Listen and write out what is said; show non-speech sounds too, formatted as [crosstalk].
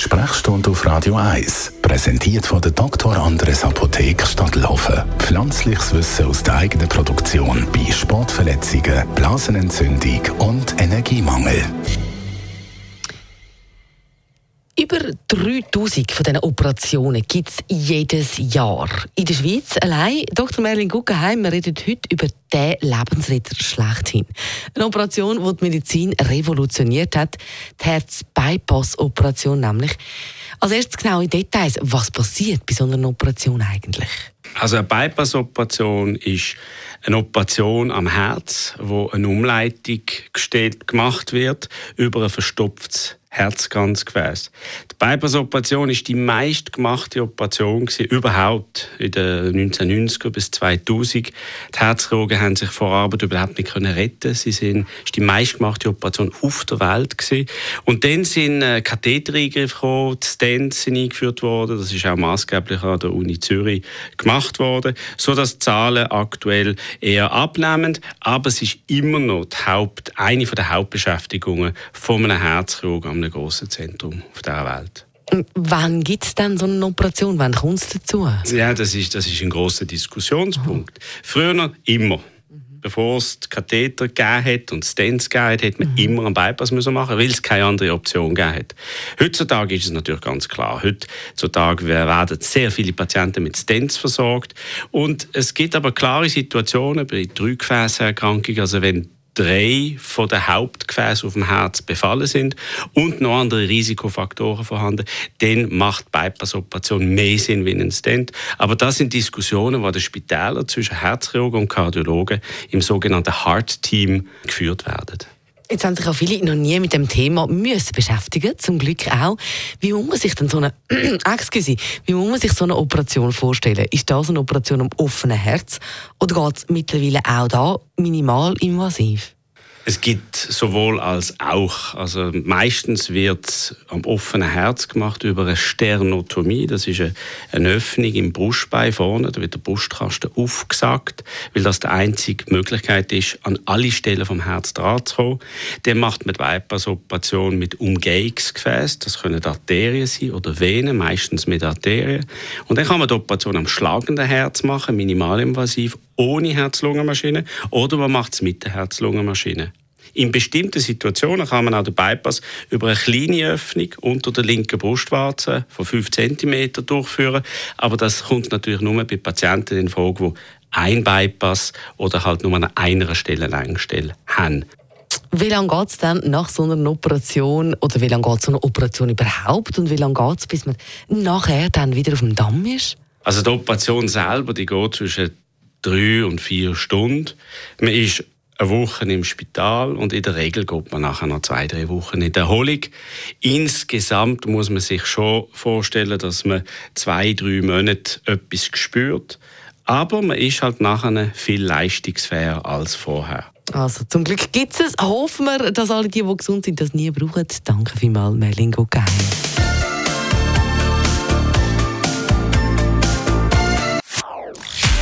Die Sprechstunde auf Radio 1, präsentiert von der Dr. Andres Apotheke Stadtlaufen. Pflanzliches Wissen aus der eigenen Produktion bei Sportverletzungen, Blasenentzündung und Energiemangel. Über 3000 von diesen Operationen gibt es jedes Jahr. In der Schweiz allein, Dr. Merlin Guggenheim, wir reden heute über den Lebensretter schlechthin. Eine Operation, die die Medizin revolutioniert hat, die Herz-Bypass-Operation nämlich. Als erstes genau in Details, was passiert bei so einer Operation eigentlich? Also eine Bypass-Operation ist eine Operation am Herz, wo eine Umleitung gemacht wird über ein verstopftes Herzkranzgefäß. Die Bypass-Operation ist die meistgemachte Operation überhaupt in den 1990er bis 2000. Die Herzchirurgen haben sich vor Arbeit überhaupt nicht können retten. Sie sind ist die meistgemachte Operation auf der Welt gewesen. Und dann sind äh, Kathetereingriffe gekommen, die Stents sind eingeführt worden. Das ist auch maßgeblich an der Uni Zürich gemacht worden, so dass Zahlen aktuell eher abnehmen. Aber es ist immer noch die Haupt, eine der Hauptbeschäftigungen von einem Herzchirurgen einem grossen Zentrum auf dieser Welt. Wann gibt es dann so eine Operation? Wann kommt es dazu? Ja, das ist, das ist ein großer Diskussionspunkt. Aha. Früher immer. Mhm. Bevor es die Katheter gegeben hat und Stents gegeben hat, hat man mhm. immer einen Bypass müssen machen weil es keine andere Option gegeben hat. Heutzutage ist es natürlich ganz klar. Heutzutage werden sehr viele Patienten mit Stents versorgt. Und es gibt aber klare Situationen bei Drückgefäßerkrankungen, also wenn drei von den Hauptgefäßen auf dem Herz befallen sind und noch andere Risikofaktoren vorhanden, dann macht Bypass-Operation mehr Sinn wie ein Stent. Aber das sind Diskussionen, die den Spitälern zwischen Herzchirurgen und Kardiologen im sogenannten Heart-Team geführt werden. Jetzt haben sich auch viele noch nie mit dem Thema müssen beschäftigen, zum Glück auch. Wie muss man sich denn so eine, [clears throat] excuse, wie muss man sich so eine Operation vorstellen? Ist das eine Operation am offenen Herz oder geht es mittlerweile auch da minimal invasiv? Es gibt sowohl als auch. Also meistens wird am offenen Herz gemacht über eine Sternotomie. Das ist eine, Öffnung im Brustbein vorne. Da wird der Brustkasten aufgesagt, weil das die einzige Möglichkeit ist, an alle Stellen vom Herz dran zu kommen. Dann macht man die Bypass-Operation mit Umgehungsgefäß. Das können Arterien sein oder Venen, meistens mit Arterien. Und dann kann man die Operation am schlagenden Herz machen, minimalinvasiv, ohne Herz-Lungen-Maschine. Oder man macht es mit der Herz-Lungen-Maschine. In bestimmten Situationen kann man auch den Bypass über eine kleine Öffnung unter der linken Brustwarze von 5 cm durchführen. Aber das kommt natürlich nur bei Patienten in Frage, die ein Bypass oder halt nur an einer Stelle Längsstelle haben. Wie lange geht es dann nach so einer Operation oder wie lange geht so eine Operation überhaupt und wie lange geht es, bis man nachher dann wieder auf dem Damm ist? Also die Operation selber, die geht zwischen drei und vier Stunden. Man ist eine Woche im Spital und in der Regel geht man nachher noch zwei, drei Wochen in der Erholung. Insgesamt muss man sich schon vorstellen, dass man zwei, drei Monate etwas spürt. Aber man ist halt nachher viel leistungsfähiger als vorher. Also zum Glück gibt es es. Hoffen wir, dass alle die, die gesund sind, das nie brauchen. Danke vielmals, Merlingo Geheim.